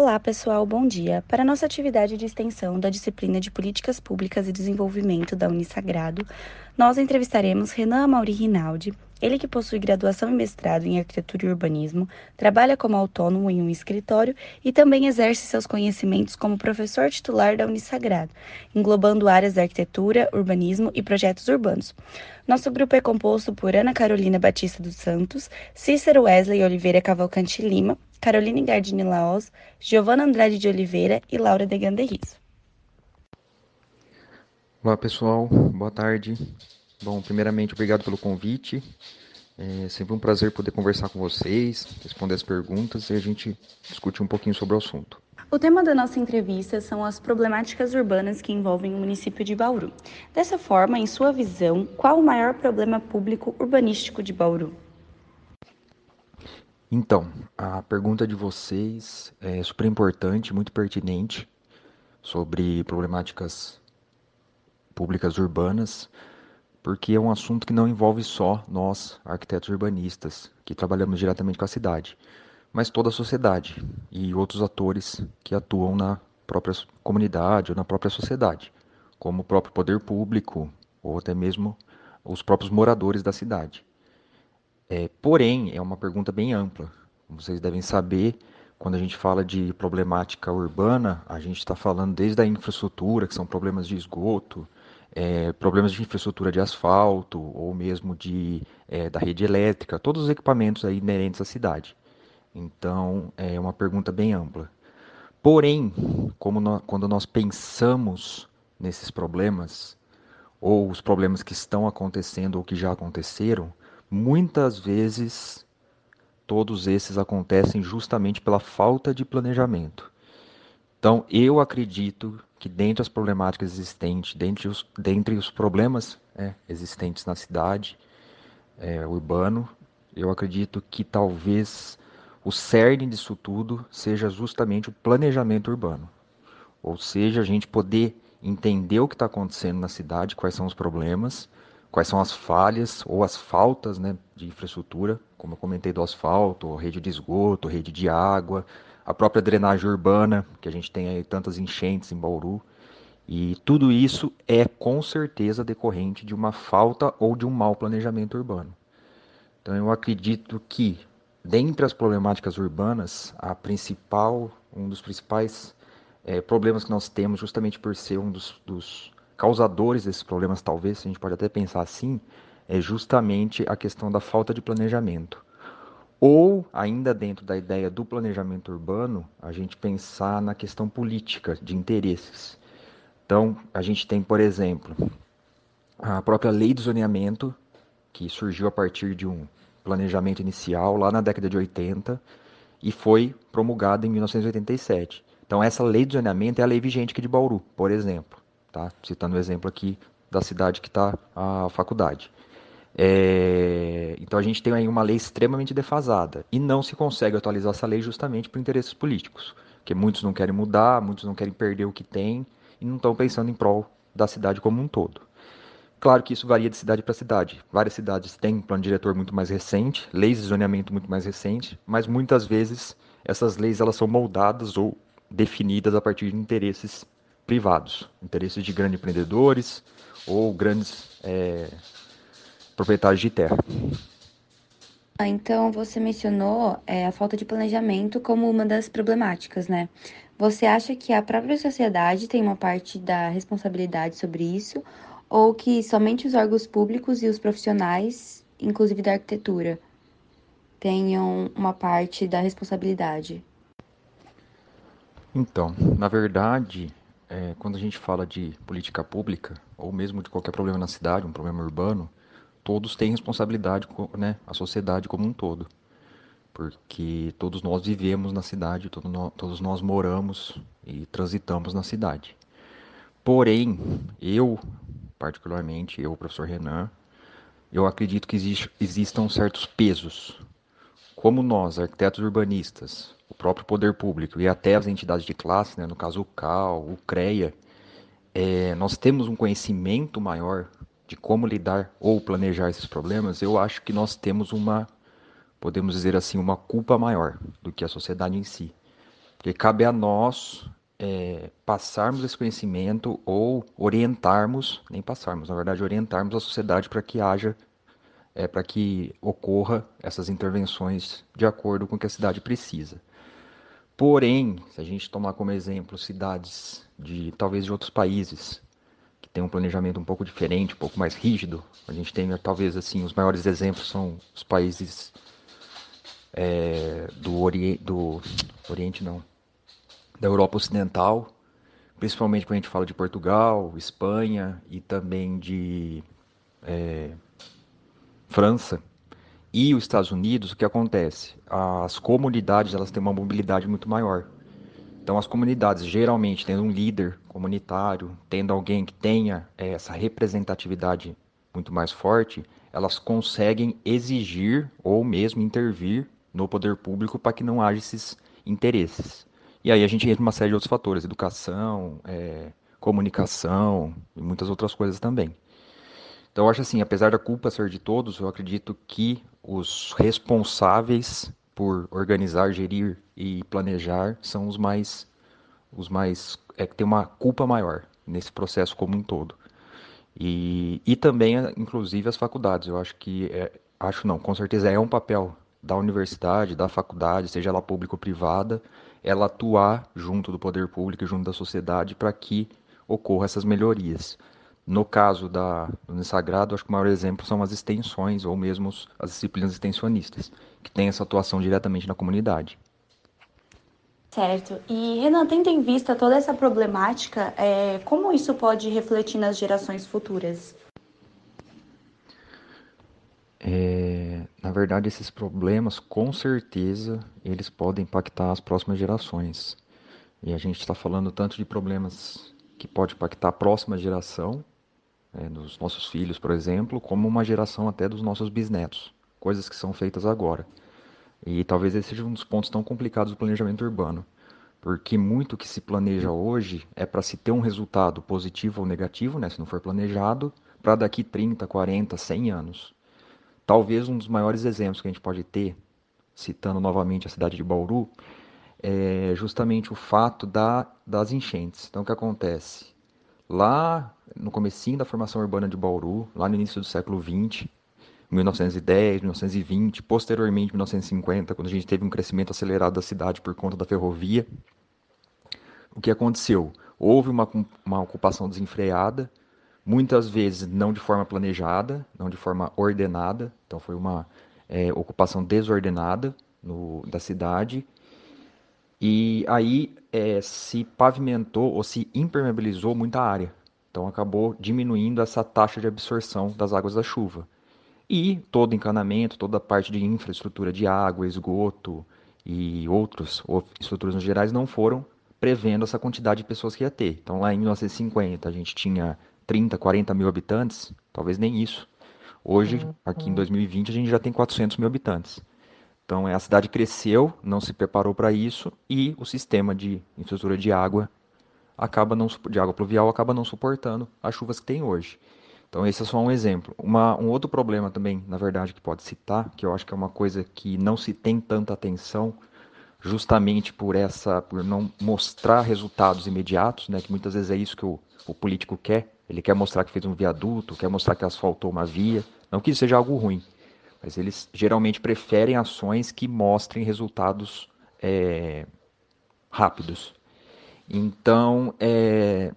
Olá, pessoal, bom dia. Para nossa atividade de extensão da disciplina de Políticas Públicas e Desenvolvimento da Unisagrado, nós entrevistaremos Renan Mauri Rinaldi, ele que possui graduação e mestrado em Arquitetura e Urbanismo, trabalha como autônomo em um escritório e também exerce seus conhecimentos como professor titular da Unisagrado, englobando áreas da arquitetura, urbanismo e projetos urbanos. Nosso grupo é composto por Ana Carolina Batista dos Santos, Cícero Wesley Oliveira Cavalcante Lima, Caroline Gardini Laos, Giovana Andrade de Oliveira e Laura de Ganderriz. Olá pessoal, boa tarde. Bom, primeiramente, obrigado pelo convite. É sempre um prazer poder conversar com vocês, responder as perguntas e a gente discutir um pouquinho sobre o assunto. O tema da nossa entrevista são as problemáticas urbanas que envolvem o município de Bauru. Dessa forma, em sua visão, qual o maior problema público urbanístico de Bauru? Então, a pergunta de vocês é super importante, muito pertinente, sobre problemáticas públicas urbanas porque é um assunto que não envolve só nós, arquitetos urbanistas, que trabalhamos diretamente com a cidade, mas toda a sociedade e outros atores que atuam na própria comunidade ou na própria sociedade, como o próprio poder público ou até mesmo os próprios moradores da cidade. É, porém, é uma pergunta bem ampla. Como vocês devem saber, quando a gente fala de problemática urbana, a gente está falando desde a infraestrutura, que são problemas de esgoto, é, problemas de infraestrutura de asfalto ou mesmo de, é, da rede elétrica, todos os equipamentos aí inerentes à cidade. Então, é uma pergunta bem ampla. Porém, como nós, quando nós pensamos nesses problemas, ou os problemas que estão acontecendo ou que já aconteceram, muitas vezes todos esses acontecem justamente pela falta de planejamento. Então, eu acredito que dentre as problemáticas existentes, dentre os, dentre os problemas é, existentes na cidade, é, urbano, eu acredito que talvez o cerne disso tudo seja justamente o planejamento urbano. Ou seja, a gente poder entender o que está acontecendo na cidade, quais são os problemas, quais são as falhas ou as faltas né, de infraestrutura, como eu comentei do asfalto, rede de esgoto, rede de água, a própria drenagem urbana, que a gente tem aí tantas enchentes em Bauru. E tudo isso é com certeza decorrente de uma falta ou de um mau planejamento urbano. Então eu acredito que, dentre as problemáticas urbanas, a principal, um dos principais é, problemas que nós temos, justamente por ser um dos, dos causadores desses problemas, talvez, a gente pode até pensar assim, é justamente a questão da falta de planejamento. Ou, ainda dentro da ideia do planejamento urbano, a gente pensar na questão política, de interesses. Então, a gente tem, por exemplo, a própria lei do zoneamento, que surgiu a partir de um planejamento inicial lá na década de 80 e foi promulgada em 1987. Então, essa lei do zoneamento é a lei vigente aqui de Bauru, por exemplo. Tá? Citando o exemplo aqui da cidade que está a faculdade. É, então a gente tem aí uma lei extremamente defasada e não se consegue atualizar essa lei justamente por interesses políticos, porque muitos não querem mudar, muitos não querem perder o que tem e não estão pensando em prol da cidade como um todo. Claro que isso varia de cidade para cidade. Várias cidades têm um plano diretor muito mais recente, leis de zoneamento muito mais recentes, mas muitas vezes essas leis elas são moldadas ou definidas a partir de interesses privados, interesses de grandes empreendedores ou grandes é, proprietários de terra. Ah, então, você mencionou é, a falta de planejamento como uma das problemáticas, né? Você acha que a própria sociedade tem uma parte da responsabilidade sobre isso, ou que somente os órgãos públicos e os profissionais, inclusive da arquitetura, tenham uma parte da responsabilidade? Então, na verdade, é, quando a gente fala de política pública, ou mesmo de qualquer problema na cidade, um problema urbano, todos têm responsabilidade, né, a sociedade como um todo. Porque todos nós vivemos na cidade, todos nós, todos nós moramos e transitamos na cidade. Porém, eu, particularmente, eu, professor Renan, eu acredito que existam certos pesos. Como nós, arquitetos urbanistas, o próprio poder público e até as entidades de classe, né, no caso o CAL, o CREA, é, nós temos um conhecimento maior de como lidar ou planejar esses problemas, eu acho que nós temos uma, podemos dizer assim, uma culpa maior do que a sociedade em si. Porque cabe a nós é, passarmos esse conhecimento ou orientarmos, nem passarmos, na verdade, orientarmos a sociedade para que haja, é, para que ocorra essas intervenções de acordo com o que a cidade precisa. Porém, se a gente tomar como exemplo cidades de talvez de outros países que têm um planejamento um pouco diferente, um pouco mais rígido, a gente tem talvez assim os maiores exemplos são os países é, do, ori do Oriente não, da Europa Ocidental, principalmente quando a gente fala de Portugal, Espanha e também de é, França e os Estados Unidos, o que acontece? As comunidades elas têm uma mobilidade muito maior. Então as comunidades geralmente tendo um líder comunitário, tendo alguém que tenha é, essa representatividade muito mais forte, elas conseguem exigir ou mesmo intervir no poder público para que não haja esses interesses. E aí a gente entra numa série de outros fatores, educação, é, comunicação e muitas outras coisas também. Então eu acho assim, apesar da culpa ser de todos, eu acredito que os responsáveis por organizar, gerir e planejar são os mais os mais é que tem uma culpa maior nesse processo como um todo. E, e também, inclusive, as faculdades. Eu acho que, é, acho não, com certeza é um papel da universidade, da faculdade, seja ela pública ou privada, ela atuar junto do poder público e junto da sociedade para que ocorra essas melhorias. No caso da do Sagrado, acho que o maior exemplo são as extensões ou mesmo as disciplinas extensionistas, que têm essa atuação diretamente na comunidade. Certo. E Renan, tendo em vista toda essa problemática, é, como isso pode refletir nas gerações futuras? É, na verdade, esses problemas, com certeza, eles podem impactar as próximas gerações. E a gente está falando tanto de problemas que pode impactar a próxima geração, é, dos nossos filhos, por exemplo, como uma geração até dos nossos bisnetos, coisas que são feitas agora. E talvez esse seja um dos pontos tão complicados do planejamento urbano, porque muito que se planeja hoje é para se ter um resultado positivo ou negativo, né, se não for planejado, para daqui 30, 40, 100 anos. Talvez um dos maiores exemplos que a gente pode ter, citando novamente a cidade de Bauru, é justamente o fato da, das enchentes. Então, o que acontece? Lá no comecinho da formação urbana de Bauru, lá no início do século XX, 1910, 1920, posteriormente 1950, quando a gente teve um crescimento acelerado da cidade por conta da ferrovia, o que aconteceu? Houve uma, uma ocupação desenfreada, muitas vezes não de forma planejada, não de forma ordenada, então foi uma é, ocupação desordenada no, da cidade, e aí é, se pavimentou ou se impermeabilizou muita área, então acabou diminuindo essa taxa de absorção das águas da chuva. E todo encanamento, toda a parte de infraestrutura de água, esgoto e outras estruturas gerais não foram prevendo essa quantidade de pessoas que ia ter. Então lá em 1950 a gente tinha 30, 40 mil habitantes, talvez nem isso. Hoje, aqui em 2020, a gente já tem 400 mil habitantes. Então, a cidade cresceu, não se preparou para isso e o sistema de infraestrutura de água acaba não de água pluvial acaba não suportando as chuvas que tem hoje. Então, esse é só um exemplo. Uma, um outro problema também, na verdade, que pode citar, que eu acho que é uma coisa que não se tem tanta atenção, justamente por essa, por não mostrar resultados imediatos, né, que muitas vezes é isso que o, o político quer, ele quer mostrar que fez um viaduto, quer mostrar que asfaltou uma via. Não que isso seja algo ruim, mas eles geralmente preferem ações que mostrem resultados é, rápidos. Então, é,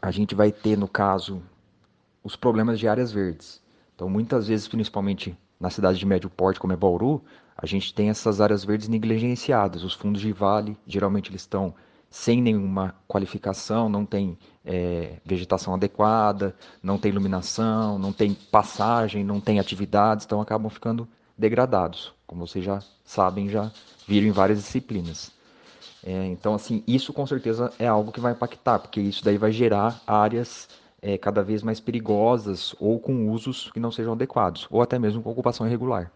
a gente vai ter, no caso, os problemas de áreas verdes. Então, muitas vezes, principalmente na cidade de médio porte, como é Bauru, a gente tem essas áreas verdes negligenciadas. Os fundos de vale, geralmente, eles estão sem nenhuma qualificação, não tem é, vegetação adequada, não tem iluminação, não tem passagem, não tem atividades, então acabam ficando degradados, como vocês já sabem, já viram em várias disciplinas. É, então, assim, isso com certeza é algo que vai impactar, porque isso daí vai gerar áreas é, cada vez mais perigosas ou com usos que não sejam adequados, ou até mesmo com ocupação irregular.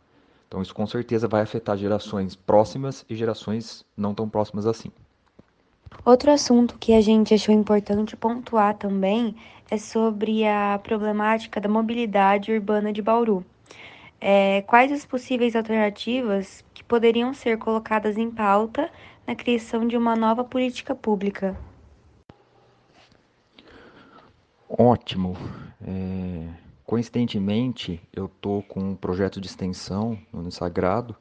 Então, isso com certeza vai afetar gerações próximas e gerações não tão próximas assim. Outro assunto que a gente achou importante pontuar também é sobre a problemática da mobilidade urbana de Bauru. é, quais as possíveis alternativas que poderiam ser colocadas em pauta na criação de uma nova política pública? Ótimo. É, coincidentemente, eu estou com um projeto de extensão no Sagrado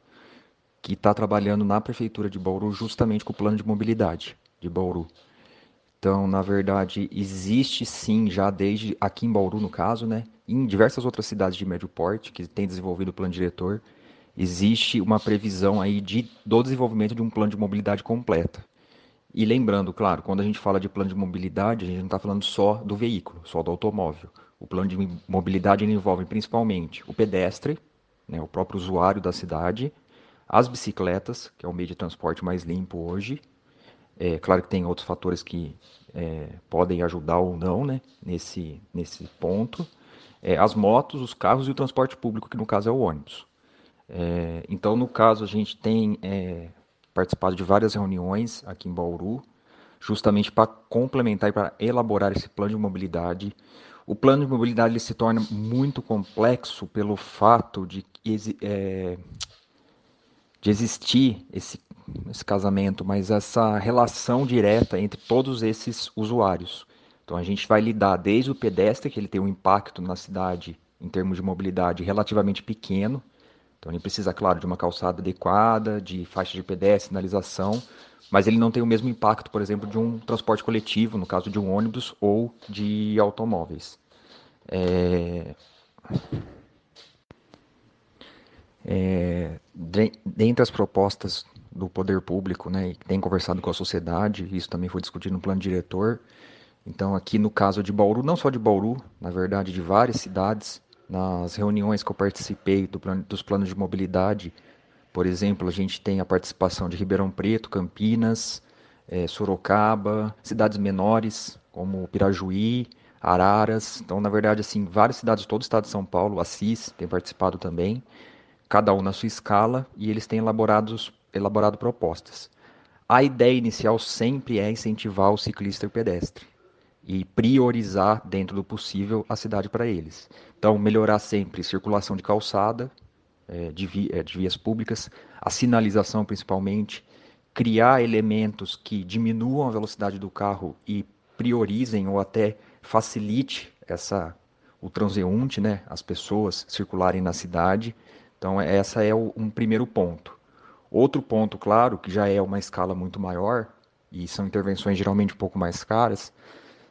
que está trabalhando na prefeitura de Bauru justamente com o plano de mobilidade de Bauru. Então, na verdade, existe sim, já desde aqui em Bauru, no caso, né, em diversas outras cidades de médio porte que têm desenvolvido o plano diretor, existe uma previsão aí de, do desenvolvimento de um plano de mobilidade completa. E lembrando, claro, quando a gente fala de plano de mobilidade, a gente não está falando só do veículo, só do automóvel. O plano de mobilidade envolve principalmente o pedestre, né, o próprio usuário da cidade, as bicicletas, que é o meio de transporte mais limpo hoje. É claro que tem outros fatores que é, podem ajudar ou não né, nesse, nesse ponto. É, as motos, os carros e o transporte público, que no caso é o ônibus. É, então, no caso, a gente tem é, participado de várias reuniões aqui em Bauru, justamente para complementar e para elaborar esse plano de mobilidade. O plano de mobilidade ele se torna muito complexo pelo fato de é, de existir esse, esse casamento, mas essa relação direta entre todos esses usuários. Então a gente vai lidar desde o pedestre, que ele tem um impacto na cidade em termos de mobilidade relativamente pequeno. Então ele precisa, claro, de uma calçada adequada, de faixa de pedestre, sinalização, mas ele não tem o mesmo impacto, por exemplo, de um transporte coletivo, no caso de um ônibus ou de automóveis. É... É, dentre as propostas do poder público, né, que tem conversado com a sociedade, isso também foi discutido no plano diretor. Então, aqui no caso de Bauru, não só de Bauru, na verdade, de várias cidades, nas reuniões que eu participei do plano, dos planos de mobilidade, por exemplo, a gente tem a participação de Ribeirão Preto, Campinas, é, Sorocaba, cidades menores como Pirajuí, Araras. Então, na verdade, assim, várias cidades, todo o estado de São Paulo, Assis tem participado também cada um na sua escala, e eles têm elaborados, elaborado propostas. A ideia inicial sempre é incentivar o ciclista e o pedestre e priorizar, dentro do possível, a cidade para eles. Então, melhorar sempre circulação de calçada, é, é, de vias públicas, a sinalização principalmente, criar elementos que diminuam a velocidade do carro e priorizem ou até facilite essa o transeunte, né, as pessoas circularem na cidade. Então, essa é um primeiro ponto. Outro ponto, claro, que já é uma escala muito maior, e são intervenções geralmente um pouco mais caras,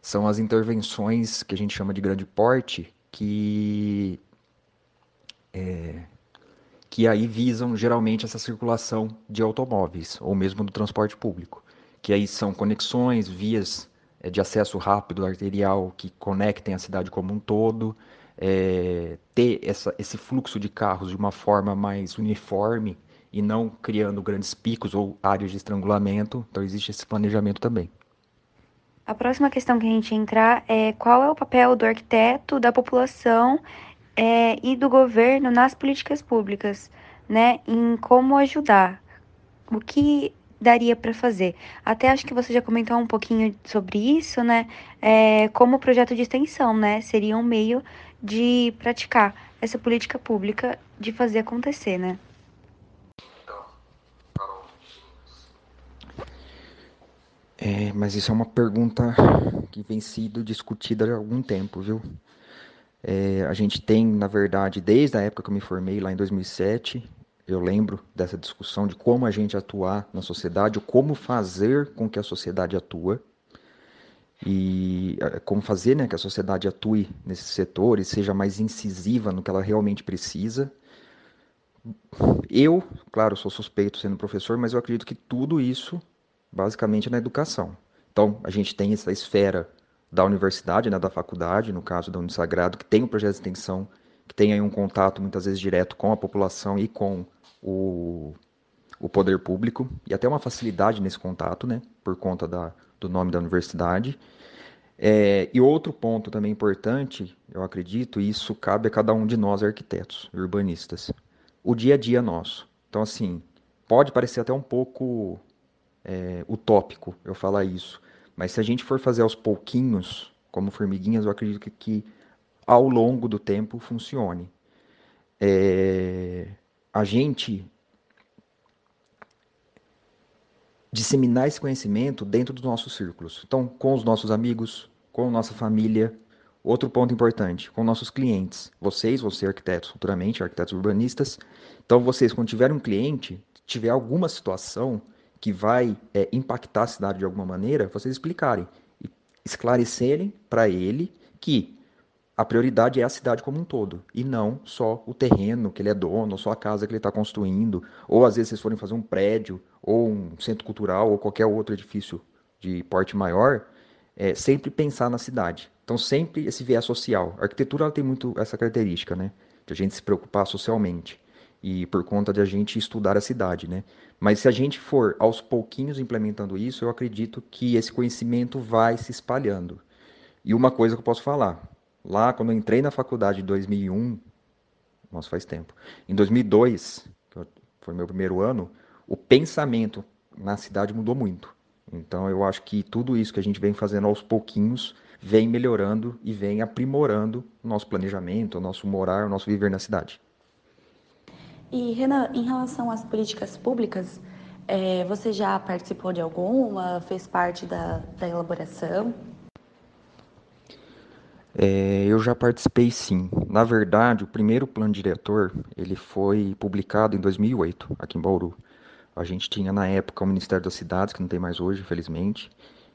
são as intervenções que a gente chama de grande porte, que, é, que aí visam geralmente essa circulação de automóveis, ou mesmo do transporte público, que aí são conexões, vias é, de acesso rápido arterial que conectem a cidade como um todo, é, ter essa, esse fluxo de carros de uma forma mais uniforme e não criando grandes picos ou áreas de estrangulamento. Então, existe esse planejamento também. A próxima questão que a gente entrar é qual é o papel do arquiteto, da população é, e do governo nas políticas públicas, né? Em como ajudar. O que daria para fazer? Até acho que você já comentou um pouquinho sobre isso, né? É, como projeto de extensão, né? Seria um meio de praticar essa política pública de fazer acontecer, né? É, mas isso é uma pergunta que vem sido discutida há algum tempo, viu? É, a gente tem, na verdade, desde a época que eu me formei, lá em 2007, eu lembro dessa discussão de como a gente atuar na sociedade, como fazer com que a sociedade atua e eh, como fazer né, que a sociedade atue nesse setor e seja mais incisiva no que ela realmente precisa. Eu, claro, sou suspeito sendo professor, mas eu acredito que tudo isso basicamente é na educação. Então, a gente tem essa esfera da universidade, né, da faculdade, no caso da Unisagrado, que tem um projeto de extensão, que tem aí um contato muitas vezes direto com a população e com o, o poder público, e até uma facilidade nesse contato, né, por conta da, do nome da universidade. É, e outro ponto também importante, eu acredito, e isso cabe a cada um de nós arquitetos, urbanistas, o dia a dia nosso. Então, assim, pode parecer até um pouco é, utópico eu falar isso, mas se a gente for fazer aos pouquinhos, como formiguinhas, eu acredito que, que ao longo do tempo funcione. é, a gente disseminar esse conhecimento dentro dos nossos círculos. Então, com os nossos amigos, com nossa família. Outro ponto importante, com nossos clientes. Vocês vão ser arquitetos futuramente, arquitetos urbanistas. Então, vocês, quando tiverem um cliente, tiver alguma situação que vai é, impactar a cidade de alguma maneira, vocês explicarem e esclarecerem para ele que a prioridade é a cidade como um todo e não só o terreno que ele é dono, ou só a casa que ele está construindo, ou às vezes vocês forem fazer um prédio, ou um centro cultural, ou qualquer outro edifício de porte maior, é sempre pensar na cidade. Então sempre esse viés social. A arquitetura tem muito essa característica, né, de a gente se preocupar socialmente e por conta de a gente estudar a cidade, né? Mas se a gente for aos pouquinhos implementando isso, eu acredito que esse conhecimento vai se espalhando. E uma coisa que eu posso falar, Lá, quando eu entrei na faculdade em 2001, nossa, faz tempo. Em 2002, que foi meu primeiro ano, o pensamento na cidade mudou muito. Então, eu acho que tudo isso que a gente vem fazendo aos pouquinhos vem melhorando e vem aprimorando o nosso planejamento, o nosso morar, o nosso viver na cidade. E, Renan, em relação às políticas públicas, é, você já participou de alguma? Fez parte da, da elaboração? É, eu já participei sim. Na verdade, o primeiro plano diretor ele foi publicado em 2008, aqui em Bauru. A gente tinha na época o Ministério das Cidades, que não tem mais hoje, infelizmente,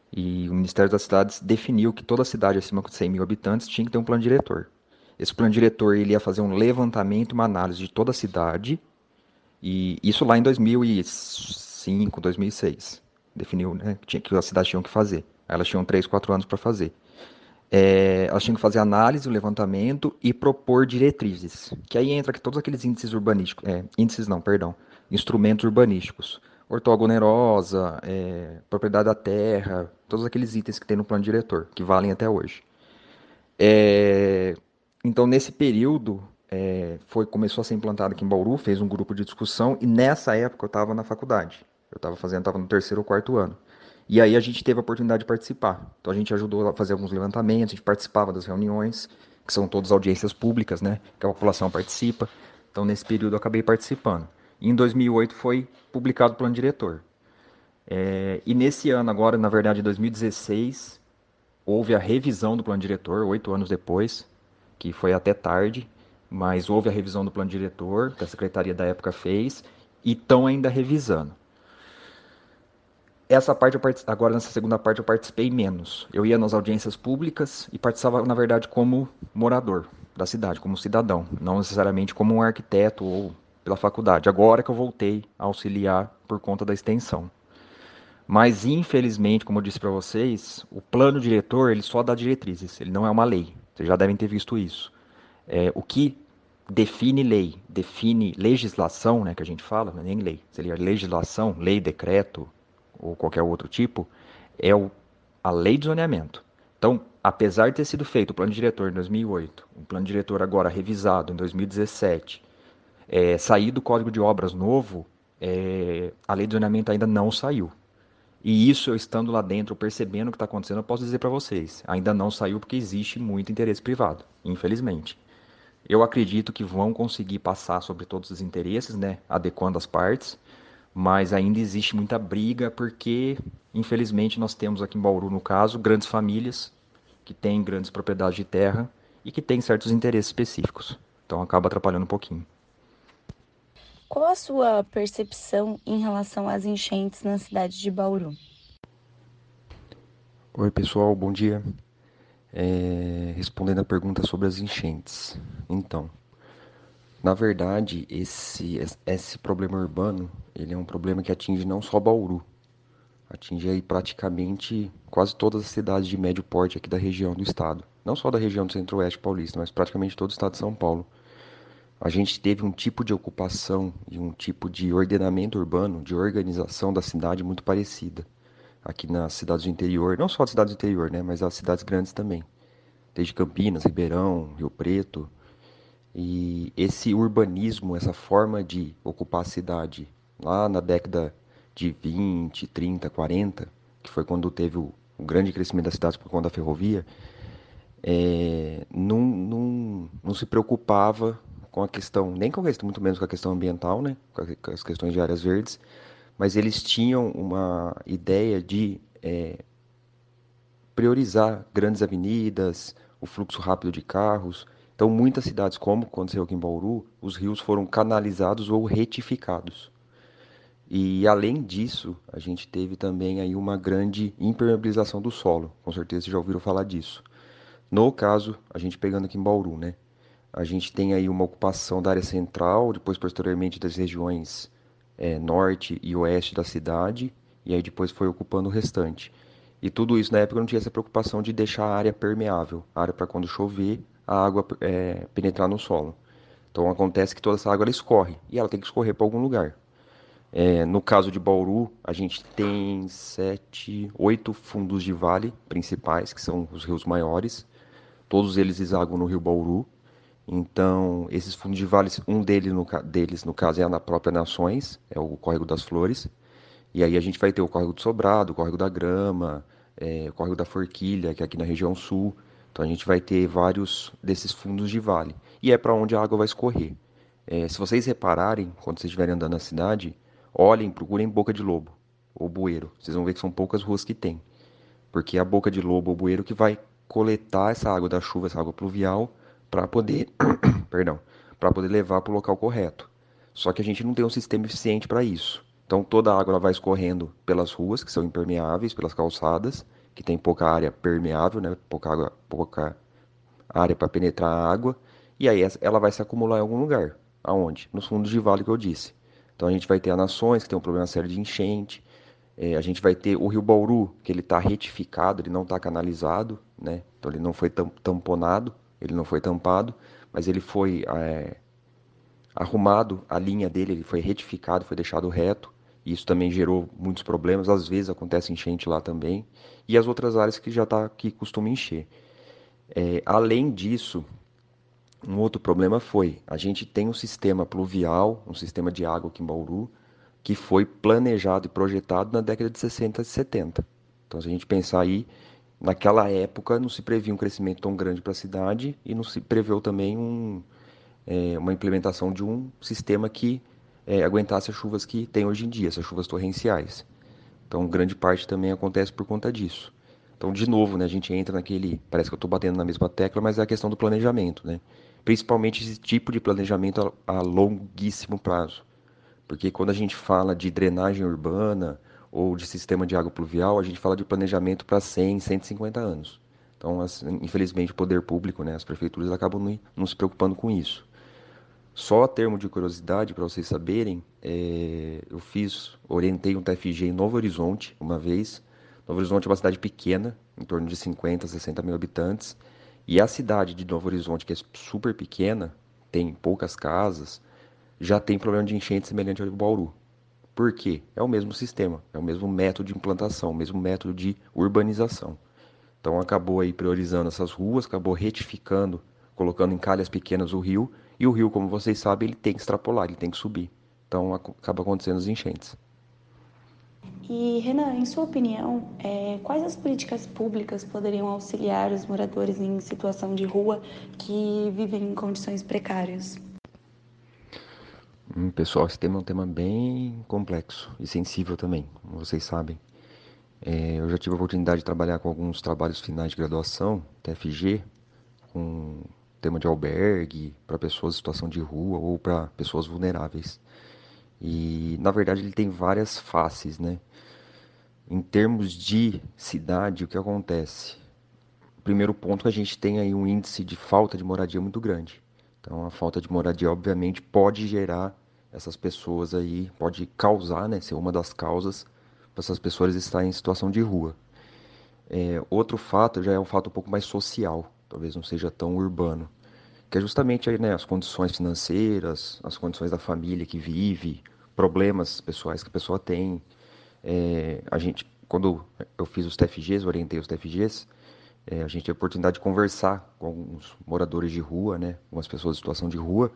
e o Ministério das Cidades definiu que toda cidade acima de 100 mil habitantes tinha que ter um plano diretor. Esse plano diretor ele ia fazer um levantamento, uma análise de toda a cidade, e isso lá em 2005, 2006. Definiu né, que, tinha, que as cidades tinham que fazer. Elas tinham 3, 4 anos para fazer é, elas tinham que fazer análise, o levantamento e propor diretrizes. Que aí entra que todos aqueles índices urbanísticos, é, índices não, perdão, instrumentos urbanísticos, ortogonerosa, é, propriedade da terra, todos aqueles itens que tem no plano diretor, que valem até hoje. É, então, nesse período, é, foi começou a ser implantado aqui em Bauru, fez um grupo de discussão, e nessa época eu estava na faculdade. Eu estava fazendo, estava no terceiro ou quarto ano. E aí a gente teve a oportunidade de participar. Então a gente ajudou a fazer alguns levantamentos, a gente participava das reuniões, que são todas audiências públicas, né? Que a população participa. Então nesse período eu acabei participando. E em 2008 foi publicado o plano diretor. É, e nesse ano agora, na verdade, em 2016, houve a revisão do plano diretor, oito anos depois, que foi até tarde, mas houve a revisão do plano diretor, que a secretaria da época fez, e estão ainda revisando. Essa parte agora nessa segunda parte eu participei menos. Eu ia nas audiências públicas e participava na verdade como morador da cidade, como cidadão, não necessariamente como um arquiteto ou pela faculdade. Agora que eu voltei a auxiliar por conta da extensão. Mas infelizmente, como eu disse para vocês, o plano diretor ele só dá diretrizes, ele não é uma lei. Vocês já devem ter visto isso. É, o que define lei, define legislação, né, que a gente fala, não é nem lei, seria legislação, lei, decreto, ou qualquer outro tipo, é o, a lei de zoneamento. Então, apesar de ter sido feito o plano diretor em 2008, o plano diretor agora revisado em 2017, é, sair do Código de Obras novo, é, a lei de zoneamento ainda não saiu. E isso eu estando lá dentro, percebendo o que está acontecendo, eu posso dizer para vocês, ainda não saiu porque existe muito interesse privado, infelizmente. Eu acredito que vão conseguir passar sobre todos os interesses, né, adequando as partes, mas ainda existe muita briga porque, infelizmente, nós temos aqui em Bauru, no caso, grandes famílias que têm grandes propriedades de terra e que têm certos interesses específicos. Então acaba atrapalhando um pouquinho. Qual a sua percepção em relação às enchentes na cidade de Bauru? Oi, pessoal, bom dia. É, respondendo a pergunta sobre as enchentes. Então, na verdade, esse, esse problema urbano, ele é um problema que atinge não só Bauru, atinge aí praticamente quase todas as cidades de médio porte aqui da região do estado. Não só da região do centro-oeste paulista, mas praticamente todo o estado de São Paulo. A gente teve um tipo de ocupação e um tipo de ordenamento urbano, de organização da cidade muito parecida. Aqui nas cidades do interior, não só as cidades do interior, né, mas as cidades grandes também. Desde Campinas, Ribeirão, Rio Preto, e esse urbanismo, essa forma de ocupar a cidade, lá na década de 20, 30, 40, que foi quando teve o, o grande crescimento da cidade por conta da ferrovia, é, não, não, não se preocupava com a questão, nem com a questão, muito menos com a questão ambiental, né? Com as questões de áreas verdes, mas eles tinham uma ideia de é, priorizar grandes avenidas, o fluxo rápido de carros. Então, muitas cidades, como aconteceu aqui em Bauru, os rios foram canalizados ou retificados. E além disso, a gente teve também aí uma grande impermeabilização do solo. Com certeza vocês já ouviram falar disso. No caso, a gente pegando aqui em Bauru, né? A gente tem aí uma ocupação da área central, depois posteriormente das regiões é, norte e oeste da cidade, e aí depois foi ocupando o restante. E tudo isso na época não tinha essa preocupação de deixar a área permeável, a área para quando chover a água é, penetrar no solo. Então acontece que toda essa água escorre e ela tem que escorrer para algum lugar. É, no caso de Bauru, a gente tem sete, oito fundos de vale principais, que são os rios maiores. Todos eles exaguam no rio Bauru. Então, esses fundos de vale, um deles no, deles, no caso, é na própria Nações, é o Córrego das Flores. E aí a gente vai ter o Córrego do Sobrado, o Córrego da Grama, é, o Córrego da Forquilha, que é aqui na região sul. Então, a gente vai ter vários desses fundos de vale. E é para onde a água vai escorrer. É, se vocês repararem, quando vocês estiverem andando na cidade, Olhem, procurem Boca de Lobo ou Bueiro. Vocês vão ver que são poucas ruas que tem. Porque é a Boca de Lobo ou Bueiro que vai coletar essa água da chuva, essa água pluvial, para poder, perdão, para poder levar para o local correto. Só que a gente não tem um sistema eficiente para isso. Então toda a água vai escorrendo pelas ruas, que são impermeáveis, pelas calçadas, que tem pouca área permeável, né? pouca, água, pouca área para penetrar a água, e aí ela vai se acumular em algum lugar. Aonde? Nos fundos de vale que eu disse. Então a gente vai ter a Nações, que tem um problema sério de enchente. É, a gente vai ter o Rio Bauru, que ele está retificado, ele não está canalizado, né? Então ele não foi tamponado, ele não foi tampado, mas ele foi é, arrumado, a linha dele ele foi retificado, foi deixado reto. E isso também gerou muitos problemas. Às vezes acontece enchente lá também. E as outras áreas que já tá, que costuma encher. É, além disso, um outro problema foi, a gente tem um sistema pluvial, um sistema de água aqui em Bauru, que foi planejado e projetado na década de 60 e 70. Então, se a gente pensar aí, naquela época não se previa um crescimento tão grande para a cidade e não se preveu também um, é, uma implementação de um sistema que é, aguentasse as chuvas que tem hoje em dia, essas chuvas torrenciais. Então, grande parte também acontece por conta disso. Então, de novo, né, a gente entra naquele. Parece que eu estou batendo na mesma tecla, mas é a questão do planejamento. Né? principalmente esse tipo de planejamento a, a longuíssimo prazo. Porque quando a gente fala de drenagem urbana ou de sistema de água pluvial, a gente fala de planejamento para 100, 150 anos. Então, infelizmente, o poder público, né, as prefeituras acabam não, não se preocupando com isso. Só a termo de curiosidade, para vocês saberem, é, eu fiz, orientei um TFG em Novo Horizonte uma vez. Novo Horizonte é uma cidade pequena, em torno de 50, 60 mil habitantes, e a cidade de Novo Horizonte, que é super pequena, tem poucas casas, já tem problema de enchente semelhante ao de Bauru. Por quê? É o mesmo sistema, é o mesmo método de implantação, o mesmo método de urbanização. Então acabou aí priorizando essas ruas, acabou retificando, colocando em calhas pequenas o rio, e o rio, como vocês sabem, ele tem que extrapolar, ele tem que subir. Então acaba acontecendo as enchentes. E, Renan, em sua opinião, é, quais as políticas públicas poderiam auxiliar os moradores em situação de rua que vivem em condições precárias? Hum, pessoal, esse tema é um tema bem complexo e sensível também, como vocês sabem. É, eu já tive a oportunidade de trabalhar com alguns trabalhos finais de graduação, TFG, com tema de albergue para pessoas em situação de rua ou para pessoas vulneráveis. E na verdade ele tem várias faces, né? Em termos de cidade, o que acontece? Primeiro ponto que a gente tem aí um índice de falta de moradia muito grande. Então a falta de moradia obviamente pode gerar essas pessoas aí, pode causar, né, ser uma das causas para essas pessoas estarem em situação de rua. É, outro fato já é um fato um pouco mais social, talvez não seja tão urbano, que é justamente aí, né, as condições financeiras, as condições da família que vive, problemas pessoais que a pessoa tem, é, a gente, quando eu fiz os TFGs, orientei os TFGs, é, a gente teve a oportunidade de conversar com alguns moradores de rua, né, algumas pessoas em situação de rua,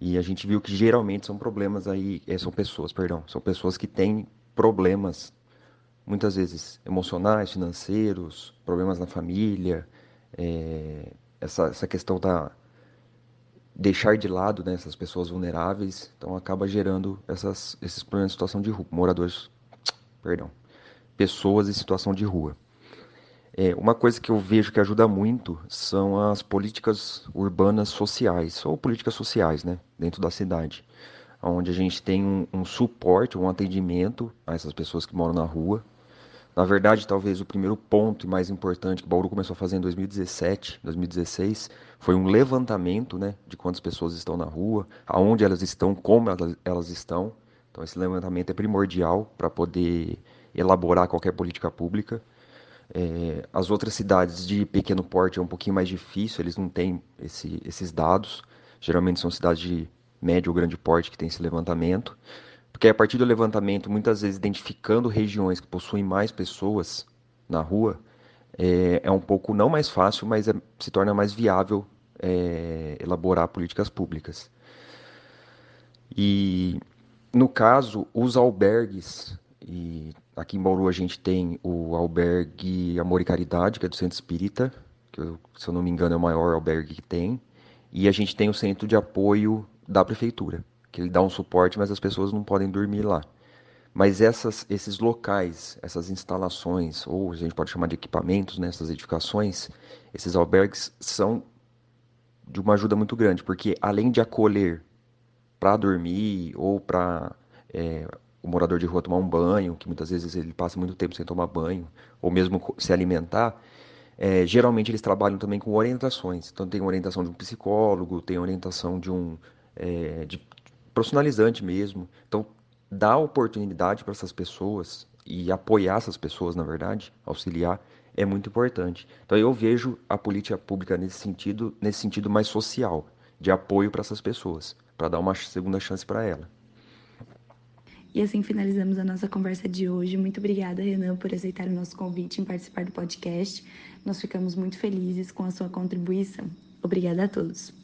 e a gente viu que geralmente são problemas aí, é, são pessoas, perdão, são pessoas que têm problemas, muitas vezes emocionais, financeiros, problemas na família, é, essa, essa questão da, deixar de lado né, essas pessoas vulneráveis, então acaba gerando essas, esses problemas de situação de rua, moradores, perdão, pessoas em situação de rua. É, uma coisa que eu vejo que ajuda muito são as políticas urbanas sociais, ou políticas sociais, né, dentro da cidade, onde a gente tem um, um suporte, um atendimento a essas pessoas que moram na rua. Na verdade, talvez o primeiro ponto e mais importante que Bauru começou a fazer em 2017, 2016, foi um levantamento né, de quantas pessoas estão na rua, aonde elas estão, como elas, estão. Então, esse levantamento é primordial para poder elaborar qualquer política pública. É, as outras cidades de pequeno porte é um pouquinho mais difícil, eles não têm esse, esses dados. Geralmente são cidades de médio ou grande porte que tem esse levantamento. Porque a partir do levantamento, muitas vezes identificando regiões que possuem mais pessoas na rua, é, é um pouco não mais fácil, mas é, se torna mais viável é, elaborar políticas públicas. E no caso, os albergues, e aqui em Bauru a gente tem o albergue Amor e Caridade, que é do Centro Espírita, que se eu não me engano é o maior albergue que tem, e a gente tem o centro de apoio da prefeitura, que ele dá um suporte, mas as pessoas não podem dormir lá. Mas essas, esses locais, essas instalações, ou a gente pode chamar de equipamentos né, edificações, esses albergues são de uma ajuda muito grande, porque além de acolher para dormir ou para é, o morador de rua tomar um banho, que muitas vezes ele passa muito tempo sem tomar banho, ou mesmo se alimentar, é, geralmente eles trabalham também com orientações. Então tem orientação de um psicólogo, tem orientação de um é, de profissionalizante mesmo. Então dar oportunidade para essas pessoas e apoiar essas pessoas, na verdade, auxiliar, é muito importante. Então eu vejo a política pública nesse sentido, nesse sentido mais social, de apoio para essas pessoas, para dar uma segunda chance para ela. E assim finalizamos a nossa conversa de hoje. Muito obrigada, Renan, por aceitar o nosso convite em participar do podcast. Nós ficamos muito felizes com a sua contribuição. Obrigada a todos.